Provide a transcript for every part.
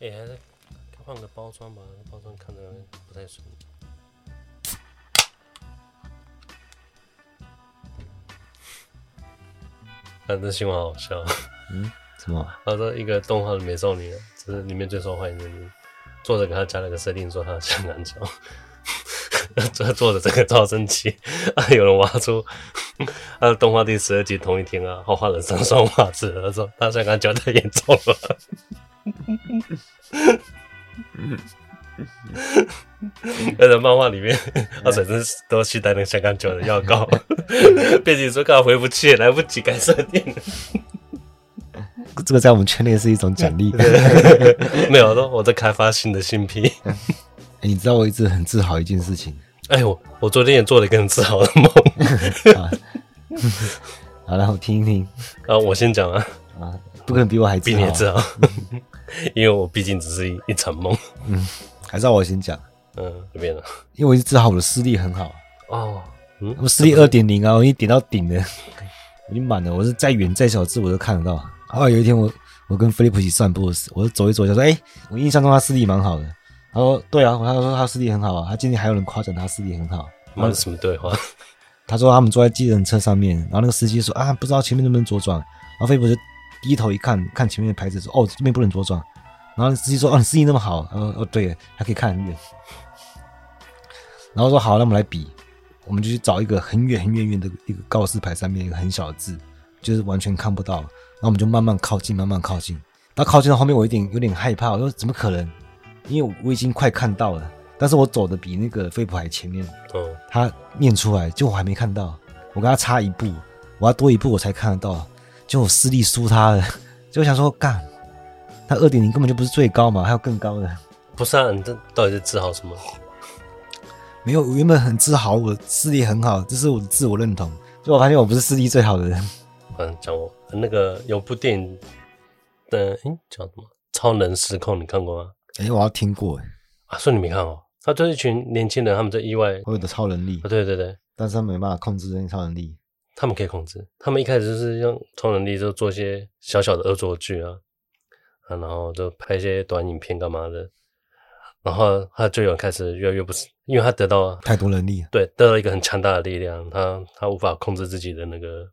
哎，还是换个包装吧，包装看着不太顺。但这新闻好笑。嗯？什么？他说一个动画的美少女，这是里面最受欢迎的女，作者给他加了个设定，说他香港脚。这作者这个超生气啊！有人挖出他的动画第十二集同一天啊，后画了三双袜子，他说他香港脚太严重了。在漫画里面，他本身都携带那个香港脚的药膏，编辑说刚好回不去，来不及改设定。这个在我们圈内是一种奖励。没有，我我在开发新的新品。欸、你知道我一直很自豪一件事情。哎呦，我昨天也做了一个很自豪的梦。好了，我听一听。啊，我先讲啊。啊，不可能比我还自豪。比你自豪，因为我毕竟只是一一场梦。嗯，还是要我先讲。嗯，这边了。因为我一直自豪我的视力很好。哦，嗯，我视力二点零啊，我已经点到顶了，已经满了。我是再远再小字我都看得到。后来有一天我我跟菲利普一起散步，我就走一走，就说：“哎、欸，我印象中他视力蛮好的。”他说：“对啊，他说他视力很好啊，他今天还有人夸奖他视力很好。”那是什么对话？他说他们坐在计程车上面，然后那个司机说：“啊，不知道前面能不能左转。”然后菲利普就低头一看，看前面的牌子说：“哦，这边不能左转。”然后司机说：“哦，你视力那么好。”他说：“哦，对，还可以看很远。”然后说：“好，那我们来比，我们就去找一个很远很远远的一个告示牌，上面一个很小的字，就是完全看不到。然后我们就慢慢靠近，慢慢靠近。到靠近到后面，我有点有点害怕，我说：“怎么可能？”因为我已经快看到了，但是我走的比那个飞普还前面。哦，他念出来，就我还没看到，我跟他差一步，我要多一步我才看得到，就我视力输他了，就想说干，他二点零根本就不是最高嘛，还有更高的。不是啊，你这到底是自豪什么？没有，我原本很自豪，我视力很好，这是我的自我认同。就我发现我不是视力最好的人。嗯，讲我那个有部电影的，诶、欸、叫什么？超能失控，你看过吗？哎、欸，我要听过哎啊，说你没看哦？他就是一群年轻人，他们在意外会有的超能力啊，对对对，但是他们没办法控制这些超能力。他们可以控制，他们一开始就是用超能力就做一些小小的恶作剧啊，啊，然后就拍一些短影片干嘛的，然后他就有开始越来越不是，因为他得到太多能力，对，得到一个很强大的力量，他他无法控制自己的那个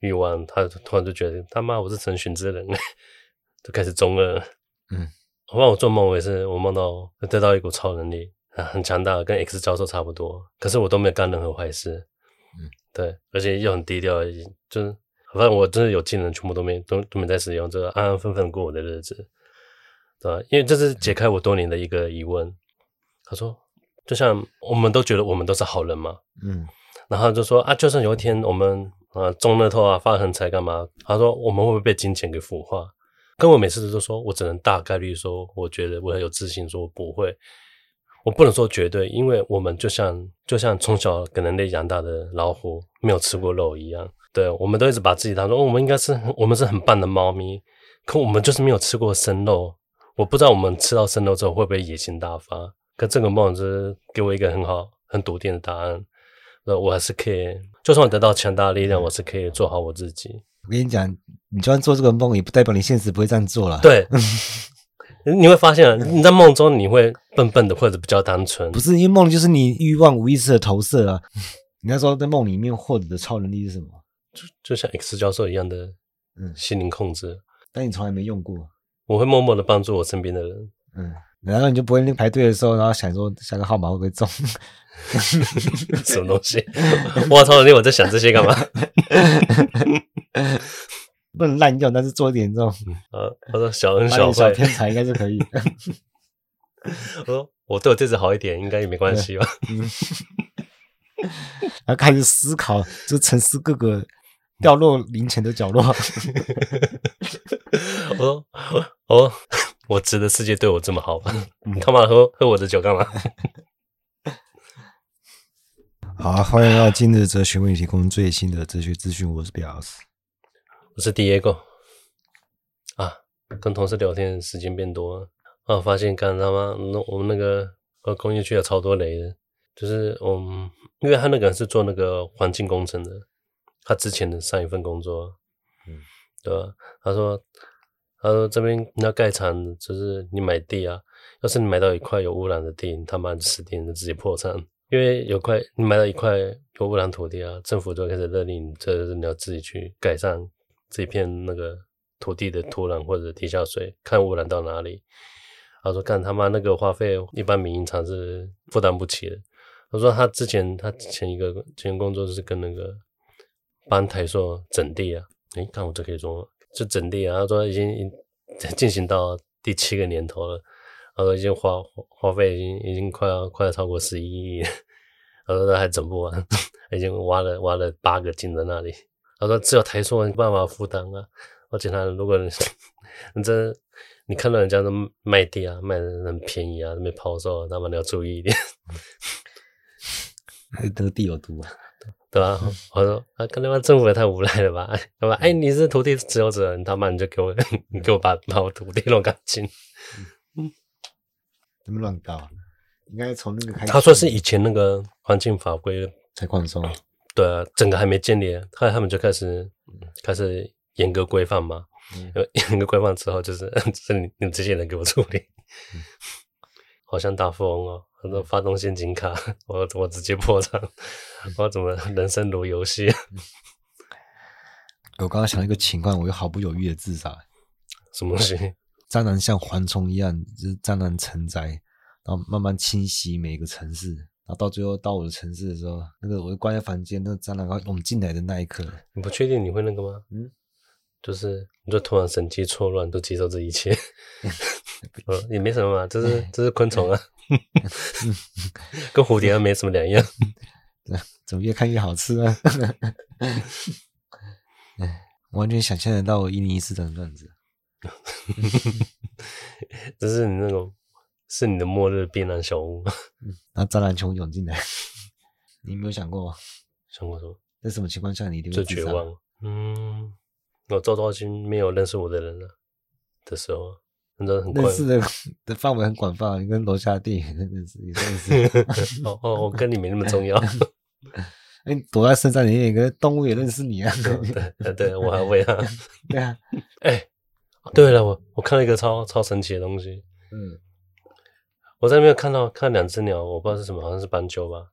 欲望，他突然就觉得他妈我是成群之人，就开始中二，嗯。我我做梦，我也是，我梦到得到一股超能力，很强大，跟 X 教授差不多。可是我都没有干任何坏事，嗯，对，而且又很低调，就是反正我真的有技能，全部都没都都没在使用，这个安安分分过我的日子，对吧？因为这是解开我多年的一个疑问。他说，就像我们都觉得我们都是好人嘛，嗯，然后就说啊，就算有一天我们啊中乐透啊发横财干嘛？他说我们会不会被金钱给腐化？跟我每次都说，我只能大概率说，我觉得我很有自信，说不会，我不能说绝对，因为我们就像就像从小跟人类养大的老虎，没有吃过肉一样。对，我们都一直把自己当做，我们应该是我们是很棒的猫咪，可我们就是没有吃过生肉。我不知道我们吃到生肉之后会不会野心大发。可这个梦就是给我一个很好、很笃定的答案。那我还是可以，就算我得到强大的力量，我是可以做好我自己。我跟你讲，你就算做这个梦，也不代表你现实不会这样做了。对，你会发现，你在梦中你会笨笨的，或者比较单纯。不是，因为梦就是你欲望无意识的投射啊。你那时候在梦里面获得的超能力是什么？就就像 X 教授一样的，嗯，心灵控制。但你从来没用过。我会默默的帮助我身边的人。嗯，然后你就不会那排队的时候，然后想说下个号码会不会中？什么东西？我超能力，我在想这些干嘛？不能滥用，但是做一点这种，呃，他说小恩小惠，天才应该是可以。我说我对我这次好一点，应该也没关系吧？然后开始思考，就沉思各个掉落零钱的角落。我说哦，我值得世界对我这么好吗？你干嘛喝喝我的酒干嘛？好，欢迎来到今日哲学为你提供最新的哲学资讯。我是 Bios，我是 Diego。啊，跟同事聊天时间变多了，啊，发现干他妈，那我们那个呃工业区有超多雷的，就是我们，因为他那个人是做那个环境工程的，他之前的上一份工作，嗯，对吧？他说他说这边你要盖厂，就是你买地啊，要是你买到一块有污染的地，你他妈就死定了，直接破产。因为有块你买到一块有污染土地啊，政府就开始勒令，这是你要自己去改善这片那个土地的土壤或者地下水，看污染到哪里。他说干他妈那个花费，一般民营厂是负担不起的。他说他之前他前一个前工作是跟那个帮台塑整地啊，诶，看我这可以说就整地啊。他说已经进行到第七个年头了。他说已经花花费已经已经快要快要超过十一亿，他说他还整不完，已经挖了挖了八个井在那里。他说只有台塑没办法负担啊。而且他如果你 你真你看到人家都卖地啊卖的很便宜啊，那边抛售，那么你要注意一点。这个地有毒啊，对吧？我说啊，可能政府也太无赖了吧？对吧？哎，你是土地持有者，你他妈你就给我 你给我把把我土地弄干净。嗯怎么乱搞？应该从那个开始。他说是以前那个环境法规才宽松。对啊，整个还没建立，后来他们就开始开始严格规范嘛。严格规范之后，就是 是你你们这些人给我处理。嗯、好像大富翁哦，很多发动陷阱卡，我我直接破产，我怎么人生如游戏？我刚刚想到一个情况，我又毫不犹豫的自杀。什么东西？蟑螂像蝗虫一样，就是蟑螂成灾，然后慢慢侵袭每个城市，然后到最后到我的城市的时候，那个我就关在房间，那个蟑螂刚涌进来的那一刻，你不确定你会那个吗？嗯，就是你就突然神经错乱，都接受这一切，呃，也没什么嘛，这是这是昆虫啊，跟蝴蝶没什么两样，怎么越看越好吃啊？完全想象得到我一零一四的样子。这是你那种，是你的末日避难小屋。那蟑螂虫涌进来，你有没有想过？想过什么？在什么情况下你一定会绝望？嗯，我周遭已经没有认识我的人了的时候，真的很认识的的范围很广泛，你跟楼下的店员认识也认识。哦哦，我跟你没那么重要。哎，躲在深山里面，一个动物也认识你啊？对对，我还会啊。对啊，哎。对了，我我看了一个超超神奇的东西。嗯，我在那边看到看两只鸟，我不知道是什么，好像是斑鸠吧。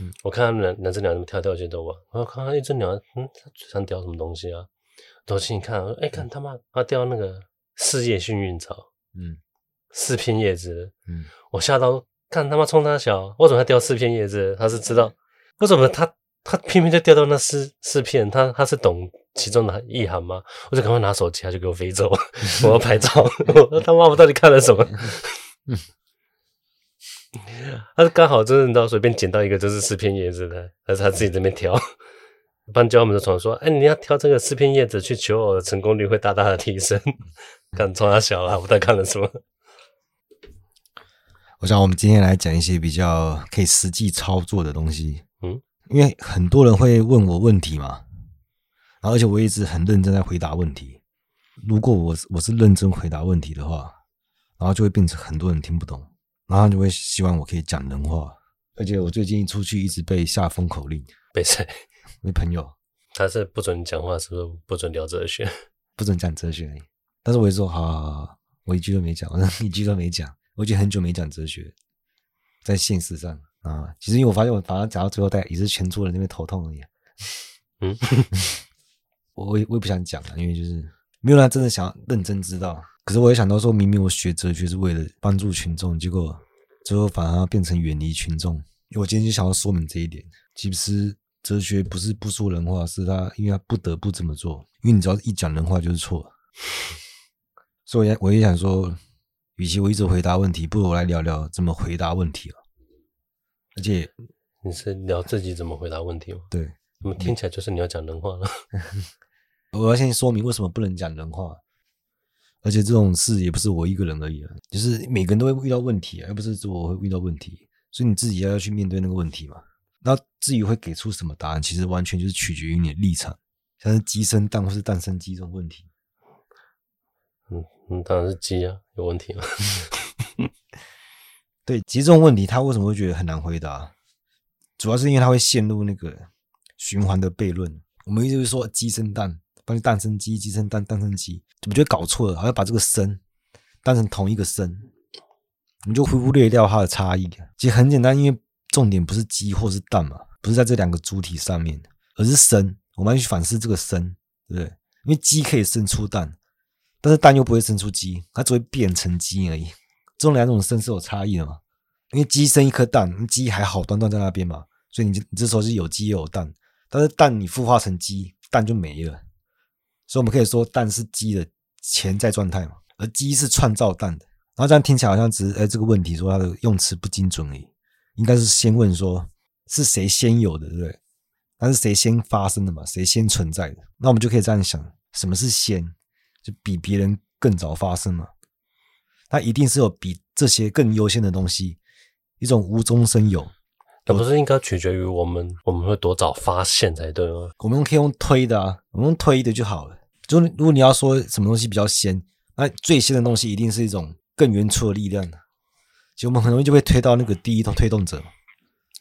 嗯，我看两两只鸟怎么跳跳去走吧。我看到一只鸟，嗯，它嘴上叼什么东西啊？走近一看，哎，看他妈，它叼那个四叶幸运草。嗯，四片叶子。嗯，我吓到，看他妈冲他小，为什么它叼四片叶子？他是知道为什么它它偏偏就叼到那四四片？它它是懂。其中的意涵吗？我就赶快拿手机，他就给我飞走。我要拍照，我说他妈，我到底看了什么？他是刚好就是你知道，随便捡到一个就是四片叶子的，还是他自己这边挑。帮教我们的传说，哎，你要挑这个四片叶子去求偶的成功率会大大的提升。看从他小了，我在看了什么？我想我们今天来讲一些比较可以实际操作的东西。嗯，因为很多人会问我问题嘛。然后而且我一直很认真在回答问题。如果我我是认真回答问题的话，然后就会变成很多人听不懂，然后你会希望我可以讲人话。而且我最近出去一直被下封口令，被谁？被朋友。他是不准讲话，是不是不准聊哲学？不准讲哲学。但是我也说好好好，我一句都没讲，我 一句都没讲。我已经很久没讲哲学，在现实上啊，其实因为我发现我反正讲到最后，大家也是全桌人那边头痛而已。嗯。我也我也不想讲了，因为就是没有人真的想要认真知道。可是我也想到说，明明我学哲学是为了帮助群众，结果最后反而变成远离群众。因为我今天就想要说明这一点。其实哲学不是不说人话，是他因为他不得不这么做。因为你只要一讲人话就是错。所以我也想说，与其我一直回答问题，不如我来聊聊怎么回答问题了。而且你是聊自己怎么回答问题吗？对，怎么听起来就是你要讲人话了？我要先说明为什么不能讲人话，而且这种事也不是我一个人而已啊，就是每个人都会遇到问题，而不是说我会遇到问题，所以你自己要要去面对那个问题嘛。那至于会给出什么答案，其实完全就是取决于你的立场，像是鸡生蛋或是蛋生鸡这种问题。嗯嗯，当然是鸡啊，有问题吗？对，其实这种问题他为什么会觉得很难回答？主要是因为他会陷入那个循环的悖论。我们一直会说鸡生蛋，帮你诞生鸡，鸡生蛋，蛋生鸡，怎么觉得搞错了？好像把这个生当成同一个生，我们就忽略掉它的差异。其实很简单，因为重点不是鸡或是蛋嘛，不是在这两个主体上面，而是生。我们要去反思这个生，对不对？因为鸡可以生出蛋，但是蛋又不会生出鸡，它只会变成鸡而已。这两种生是有差异的嘛？因为鸡生一颗蛋，鸡还好端端在那边嘛，所以你你这时候是有鸡也有蛋，但是蛋你孵化成鸡，蛋就没了。所以我们可以说蛋是鸡的潜在状态嘛，而鸡是创造蛋的。然后这样听起来好像只是哎这个问题说它的用词不精准而已，应该是先问说是谁先有的，对不对？那是谁先发生的嘛？谁先存在的？那我们就可以这样想：什么是先？就比别人更早发生嘛？它一定是有比这些更优先的东西，一种无中生有。那不是应该取决于我们，我们会多早发现才对吗？我们可以用推的啊，我们用推的就好了。就如果你要说什么东西比较先，那最先的东西一定是一种更原初的力量。其实我们很容易就会推到那个第一动推动者。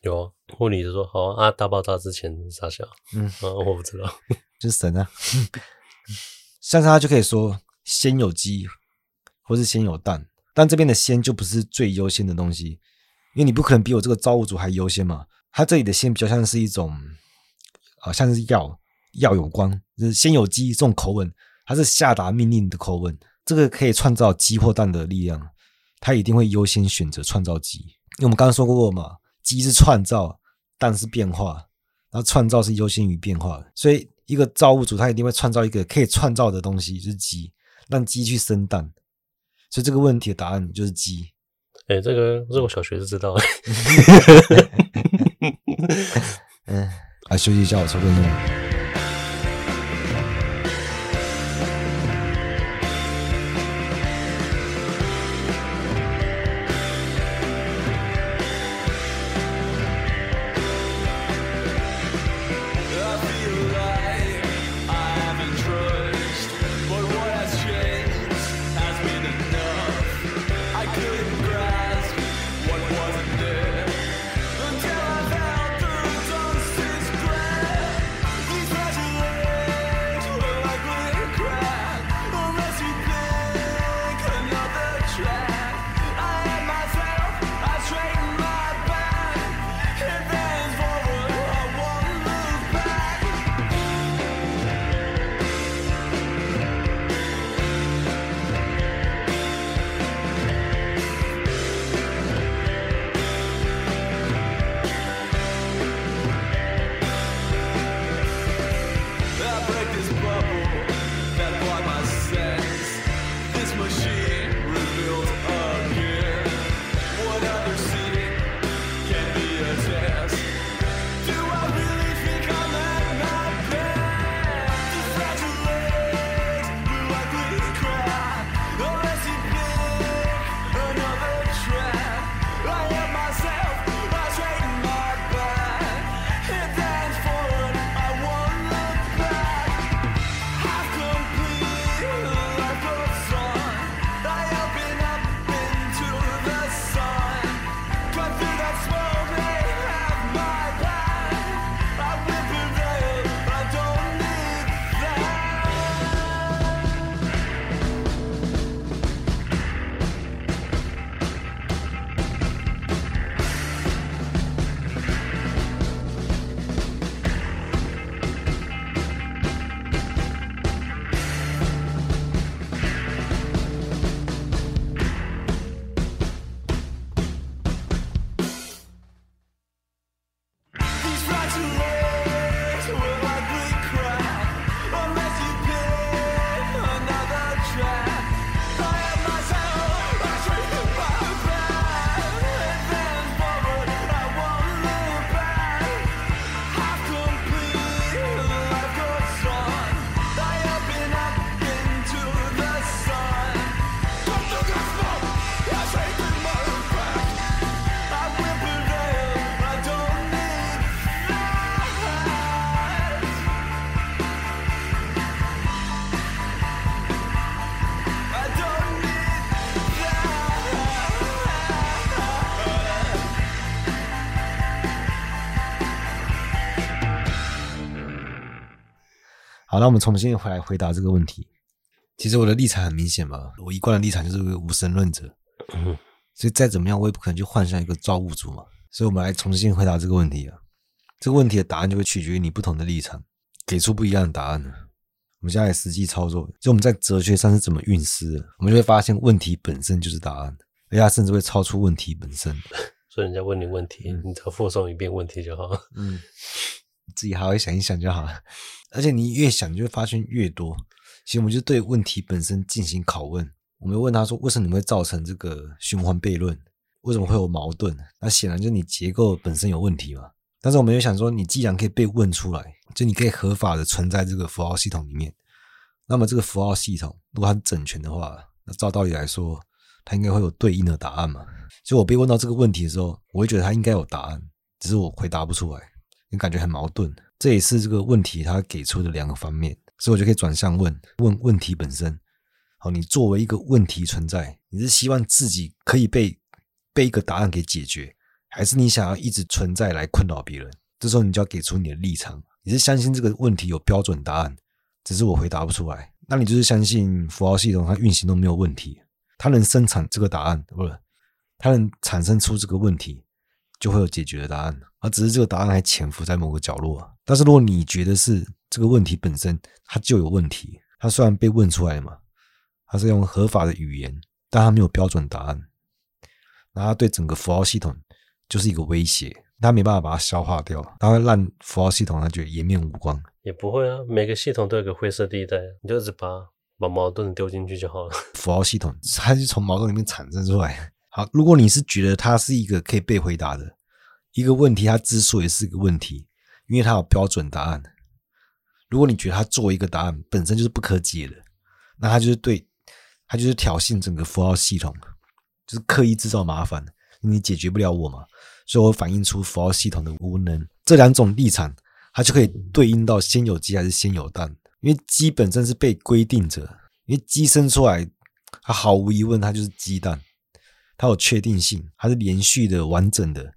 有啊，物理就说好啊，大爆炸之前啥笑？嗯，啊，我不知道，就是神啊。像他就可以说先有鸡，或是先有蛋，但这边的先就不是最优先的东西，因为你不可能比我这个造物主还优先嘛。他这里的先比较像是一种啊，像是药药有关，就是先有鸡这种口吻，它是下达命令的口吻。这个可以创造鸡或蛋的力量，他一定会优先选择创造鸡，因为我们刚刚说过嘛。鸡是创造，蛋是变化，然后创造是优先于变化，所以一个造物主他一定会创造一个可以创造的东西，就是鸡，让鸡去生蛋，所以这个问题的答案就是鸡。哎、欸，这个这我小学就知道了。嗯，来休息一下，我抽根烟。好，那我们重新回来回答这个问题。其实我的立场很明显嘛，我一贯的立场就是个无神论者。嗯，所以再怎么样，我也不可能去幻想一个造物主嘛。所以我们来重新回答这个问题啊。这个问题的答案就会取决于你不同的立场，给出不一样的答案呢。我们现在来实际操作，就我们在哲学上是怎么运思的，我们就会发现问题本身就是答案，而且它甚至会超出问题本身。所以人家问你问题，你只要复诵一遍问题就好。嗯，自己好好想一想就好了。而且你越想，你就会发现越多。其实我们就对问题本身进行拷问，我们问他说：“为什么你会造成这个循环悖论？为什么会有矛盾？”那显然就是你结构本身有问题嘛。但是我们又想说，你既然可以被问出来，就你可以合法的存在这个符号系统里面，那么这个符号系统如果它整全的话，那照道理来说，它应该会有对应的答案嘛。就我被问到这个问题的时候，我会觉得它应该有答案，只是我回答不出来，你感觉很矛盾。这也是这个问题它给出的两个方面，所以我就可以转向问问问题本身。好，你作为一个问题存在，你是希望自己可以被被一个答案给解决？还是你想要一直存在来困扰别人？这时候你就要给出你的立场。你是相信这个问题有标准答案，只是我回答不出来，那你就是相信符号系统它运行都没有问题，它能生产这个答案，不是？它能产生出这个问题，就会有解决的答案。而只是这个答案还潜伏在某个角落。但是如果你觉得是这个问题本身它就有问题，它虽然被问出来嘛，它是用合法的语言，但它没有标准答案，那它对整个符号系统。就是一个威胁，它没办法把它消化掉，它会让符号系统它觉得颜面无光。也不会啊，每个系统都有个灰色地带，你就只把把矛盾丢进去就好了。符号系统它是从矛盾里面产生出来。好，如果你是觉得它是一个可以被回答的一个问题，它之所以是一个问题，因为它有标准答案。如果你觉得它作为一个答案本身就是不可解的，那它就是对，它就是挑衅整个符号系统，就是刻意制造麻烦。你解决不了我嘛，所以我反映出符号系统的无能。这两种立场，它就可以对应到先有鸡还是先有蛋？因为鸡本身是被规定着，因为鸡生出来，它毫无疑问它就是鸡蛋，它有确定性，它是连续的、完整的，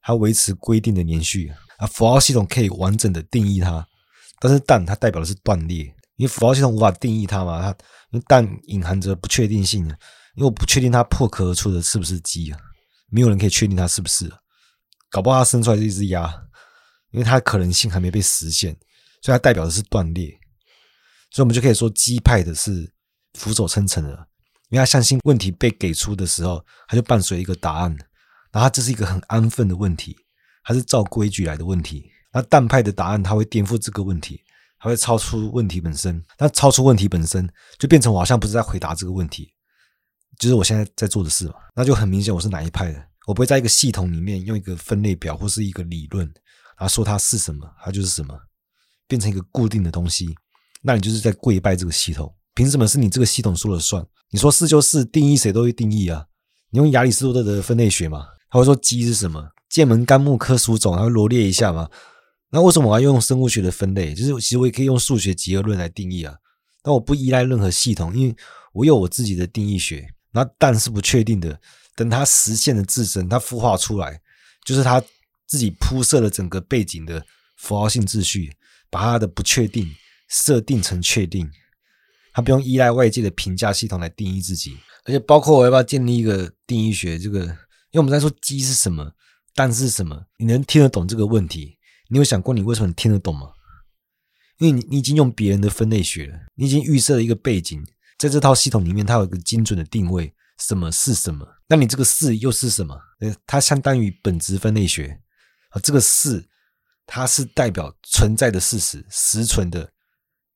它维持规定的连续符号系统可以完整的定义它，但是蛋它代表的是断裂，因为符号系统无法定义它嘛，它因为蛋隐含着不确定性，因为我不确定它破壳而出的是不是鸡啊。没有人可以确定它是不是，搞不好它生出来是一只鸭，因为它可能性还没被实现，所以它代表的是断裂，所以我们就可以说鸡派的是俯首称臣的，因为他相信问题被给出的时候，他就伴随一个答案，然后这是一个很安分的问题，它是照规矩来的问题。那蛋派的答案，它会颠覆这个问题，它会超出问题本身，那超出问题本身，就变成我好像不是在回答这个问题。就是我现在在做的事嘛，那就很明显我是哪一派的。我不会在一个系统里面用一个分类表或是一个理论，然后说它是什么，它就是什么，变成一个固定的东西。那你就是在跪拜这个系统。凭什么是你这个系统说了算？你说是就是，定义谁都会定义啊。你用亚里士多德的分类学嘛，他会说鸡是什么，剑门纲目科属种，他会罗列一下嘛。那为什么我要用生物学的分类？就是其实我也可以用数学集合论来定义啊。但我不依赖任何系统，因为我有我自己的定义学。那蛋是不确定的，等它实现了自身，它孵化出来，就是它自己铺设了整个背景的符号性秩序，把它的不确定设定成确定，它不用依赖外界的评价系统来定义自己，而且包括我要不要建立一个定义学，这个，因为我们在说鸡是什么，但是什么，你能听得懂这个问题？你有想过你为什么听得懂吗？因为你你已经用别人的分类学了，你已经预设了一个背景。在这套系统里面，它有一个精准的定位，什么是什么？那你这个是又是什么？它相当于本质分类学啊。这个是，它是代表存在的事实，实存的，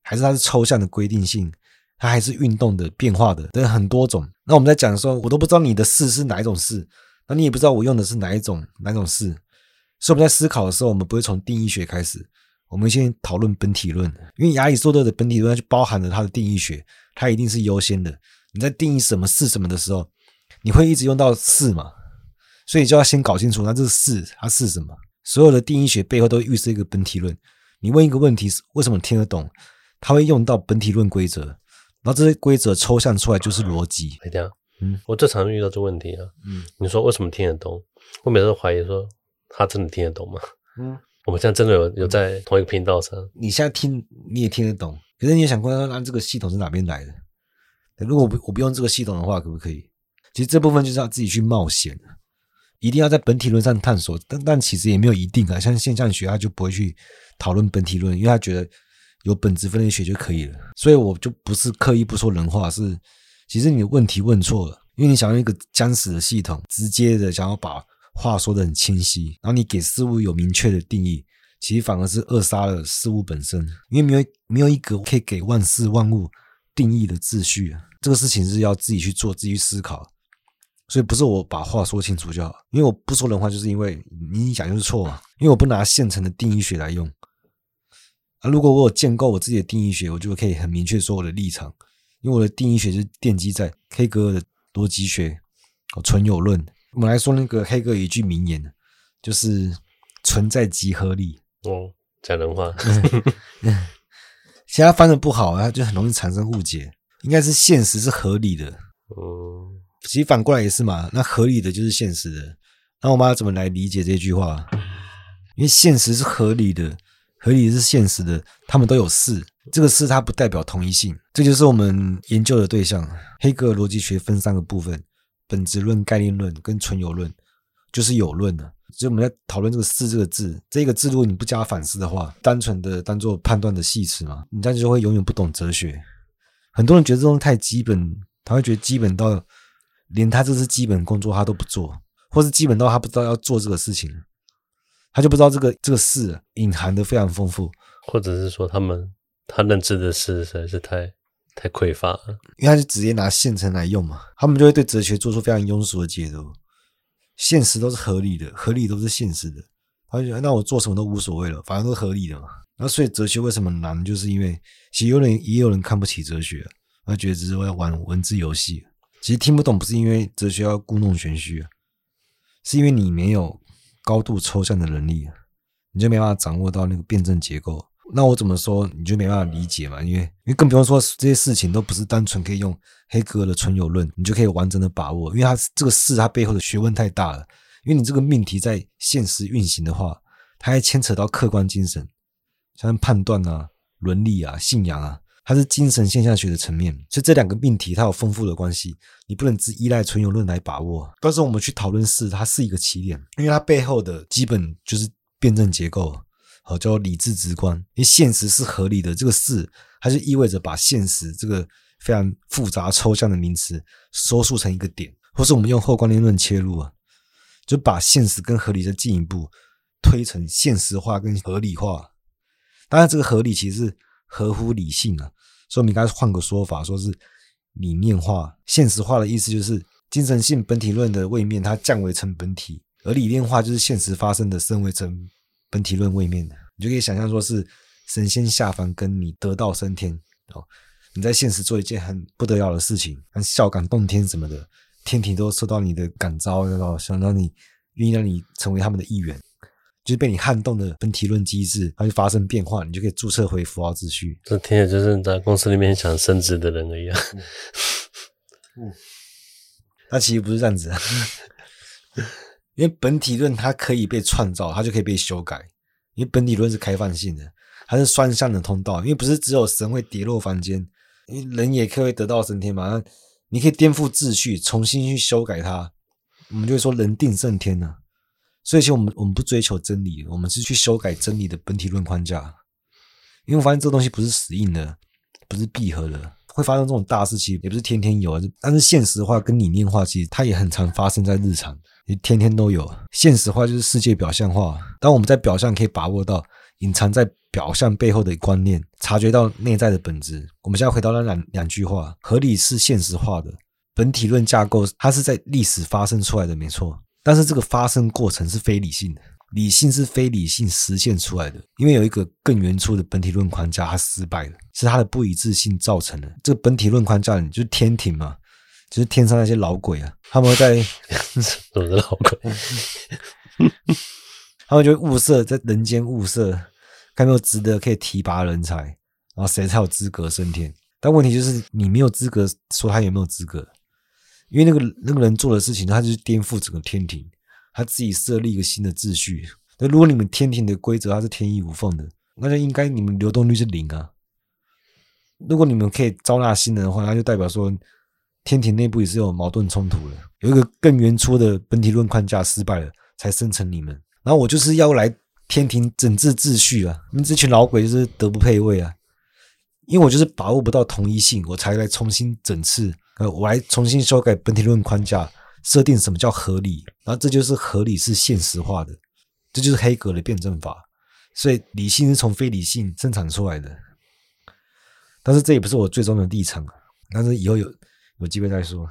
还是它是抽象的规定性？它还是运动的、变化的？等很多种。那我们在讲的时候，我都不知道你的是是哪一种是，那你也不知道我用的是哪一种哪种是。所以我们在思考的时候，我们不会从定义学开始，我们先讨论本体论，因为亚里士多德的本体论就包含了它的定义学。它一定是优先的。你在定义什么是什么的时候，你会一直用到是嘛？所以就要先搞清楚，那这个是它是什么？所有的定义学背后都预设一个本体论。你问一个问题为什么听得懂？它会用到本体论规则，然后这些规则抽象出来就是逻辑。嗯，我最常遇到这问题啊。嗯，你说为什么听得懂？我每次都怀疑说他真的听得懂吗？嗯，我们现在真的有有在同一个频道上。你现在听你也听得懂，可是你也想过，那这个系统是哪边来的？如果我不我不用这个系统的话，可不可以？其实这部分就是要自己去冒险，一定要在本体论上探索。但但其实也没有一定啊，像现象学他就不会去讨论本体论，因为他觉得有本质分类学就可以了。所以我就不是刻意不说人话，是其实你的问题问错了，因为你想用一个僵死的系统，直接的想要把话说的很清晰，然后你给事物有明确的定义，其实反而是扼杀了事物本身，因为没有没有一个可以给万事万物定义的秩序啊。这个事情是要自己去做，自己去思考，所以不是我把话说清楚就好。因为我不说人话，就是因为你讲就是错嘛。因为我不拿现成的定义学来用啊。如果我有建构我自己的定义学，我就可以很明确说我的立场。因为我的定义学是奠基在黑格尔的逻辑学哦，存有论。我们来说那个黑格尔一句名言，就是存在即合理。哦，讲人话。其他翻的不好啊，就很容易产生误解。应该是现实是合理的，哦，其实反过来也是嘛。那合理的就是现实的，那我们要怎么来理解这句话？因为现实是合理的，合理的是现实的，他们都有事，这个事它不代表同一性，这就是我们研究的对象。黑格尔逻辑学分三个部分：本质论、概念论跟纯有论，就是有论的。所以我们在讨论这个“事”这个字，这个字如果你不加反思的话，单纯的当做判断的系词嘛，你这样就会永远不懂哲学。很多人觉得这种太基本，他会觉得基本到连他这是基本工作他都不做，或是基本到他不知道要做这个事情，他就不知道这个这个事隐含的非常丰富，或者是说他们他认知的事实在是太太匮乏了，因为他就直接拿现成来用嘛，他们就会对哲学做出非常庸俗的解读，现实都是合理的，合理都是现实的，他就觉得那我做什么都无所谓了，反正都是合理的嘛。那所以哲学为什么难？就是因为其实有人也有人看不起哲学，他觉得只是为了玩文字游戏。其实听不懂不是因为哲学要故弄玄虚，是因为你没有高度抽象的能力，你就没办法掌握到那个辩证结构。那我怎么说你就没办法理解嘛？因为因为更不用说这些事情都不是单纯可以用黑格尔的纯有论，你就可以完整的把握。因为它这个事它背后的学问太大了。因为你这个命题在现实运行的话，它还牵扯到客观精神。像判断啊、伦理啊、信仰啊，它是精神现象学的层面，所以这两个命题它有丰富的关系，你不能只依赖纯有论来把握。但是我们去讨论事，它是一个起点，因为它背后的基本就是辩证结构，好叫理智直观。因为现实是合理的，这个事它就意味着把现实这个非常复杂抽象的名词收束成一个点，或是我们用后观念论切入啊，就把现实跟合理再进一步推成现实化跟合理化。当然，这个合理其实是合乎理性啊，所以我们应该换个说法，说是理念化、现实化的意思，就是精神性本体论的位面它降维成本体，而理念化就是现实发生的升维成本体论位面的。你就可以想象说是神仙下凡跟你得道升天哦，你在现实做一件很不得了的事情，像孝感动天什么的，天庭都受到你的感召，然后想让你愿意让你成为他们的一员。就是被你撼动的本体论机制，它就发生变化，你就可以注册回符号秩序。这听着就是在公司里面想升职的人一样。嗯，那其实不是这样子啊，因为本体论它可以被创造，它就可以被修改。因为本体论是开放性的，它是双向的通道。因为不是只有神会跌落凡间，因为人也可以得到升天嘛。你可以颠覆秩序，重新去修改它，我们就会说人定胜天呢。所以，其实我们我们不追求真理，我们是去修改真理的本体论框架。因为我发现这东西不是死硬的，不是闭合的，会发生这种大事情，也不是天天有。但是现实化跟理念化，其实它也很常发生在日常，也天天都有。现实化就是世界表象化，当我们在表象可以把握到隐藏在表象背后的观念，察觉到内在的本质。我们现在回到那两两句话：合理是现实化的，本体论架构它是在历史发生出来的，没错。但是这个发生过程是非理性的，理性是非理性实现出来的，因为有一个更原初的本体论框架，它失败了，是它的不一致性造成的。这个本体论框架，你就是天庭嘛，就是天上那些老鬼啊，他们会在 什么老鬼？他们就会物色在人间物色，看有没有值得可以提拔人才，然后谁才有资格升天。但问题就是你没有资格说他有没有资格。因为那个那个人做的事情，他就是颠覆整个天庭，他自己设立一个新的秩序，那如果你们天庭的规则它是天衣无缝的，那就应该你们流动率是零啊。如果你们可以招纳新人的话，那就代表说天庭内部也是有矛盾冲突的，有一个更原初的本体论框架失败了，才生成你们。然后我就是要来天庭整治秩序啊！你们这群老鬼就是德不配位啊！因为我就是把握不到同一性，我才来重新整治，呃，我来重新修改本体论框架，设定什么叫合理，然后这就是合理是现实化的，这就是黑格的辩证法。所以理性是从非理性生产出来的。但是这也不是我最终的立场，但是以后有有机会再说。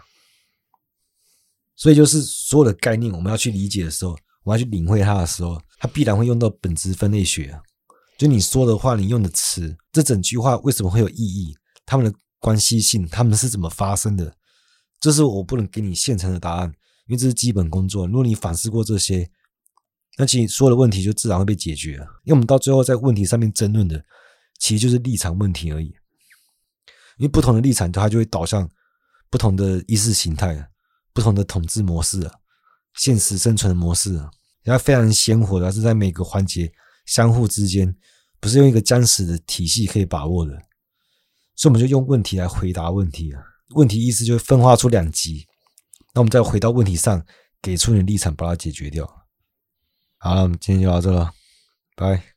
所以就是所有的概念，我们要去理解的时候，我要去领会它的时候，它必然会用到本质分类学。就你说的话，你用的词，这整句话为什么会有意义？它们的关系性，它们是怎么发生的？这是我不能给你现成的答案，因为这是基本工作。如果你反思过这些，那其实所有的问题就自然会被解决。因为我们到最后在问题上面争论的，其实就是立场问题而已。因为不同的立场，它就会导向不同的意识形态，不同的统治模式，现实生存模式啊，它非常鲜活的，是在每个环节相互之间，不是用一个僵死的体系可以把握的。所以我们就用问题来回答问题啊，问题意思就会分化出两极，那我们再回到问题上，给出你的立场，把它解决掉。好了，我们今天就到这了，拜。